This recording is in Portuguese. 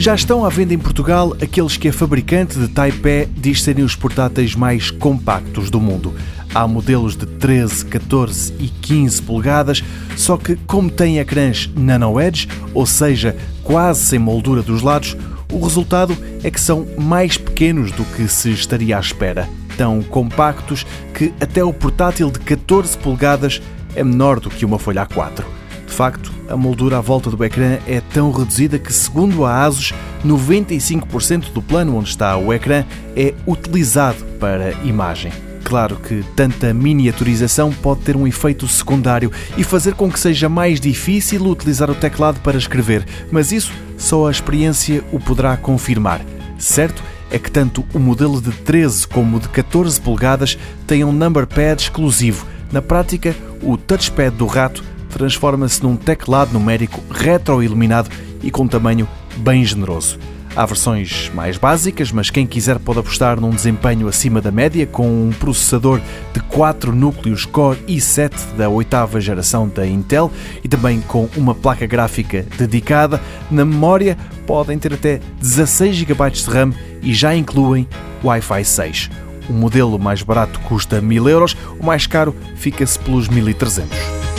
Já estão à venda em Portugal aqueles que a fabricante de Taipei diz serem os portáteis mais compactos do mundo. Há modelos de 13, 14 e 15 polegadas, só que como têm ecrãs Nano Edge, ou seja, quase sem moldura dos lados, o resultado é que são mais pequenos do que se estaria à espera. Tão compactos que até o portátil de 14 polegadas é menor do que uma folha A4. Facto, a moldura à volta do ecrã é tão reduzida que, segundo a ASUS, 95% do plano onde está o ecrã é utilizado para imagem. Claro que tanta miniaturização pode ter um efeito secundário e fazer com que seja mais difícil utilizar o teclado para escrever, mas isso só a experiência o poderá confirmar. Certo é que tanto o modelo de 13 como o de 14 polegadas têm um number pad exclusivo. Na prática, o touchpad do rato transforma-se num teclado numérico retroiluminado e com tamanho bem generoso. Há versões mais básicas, mas quem quiser pode apostar num desempenho acima da média com um processador de 4 núcleos Core i7 da oitava geração da Intel e também com uma placa gráfica dedicada. Na memória podem ter até 16 GB de RAM e já incluem Wi-Fi 6. O modelo mais barato custa 1000 euros, o mais caro fica-se pelos 1300.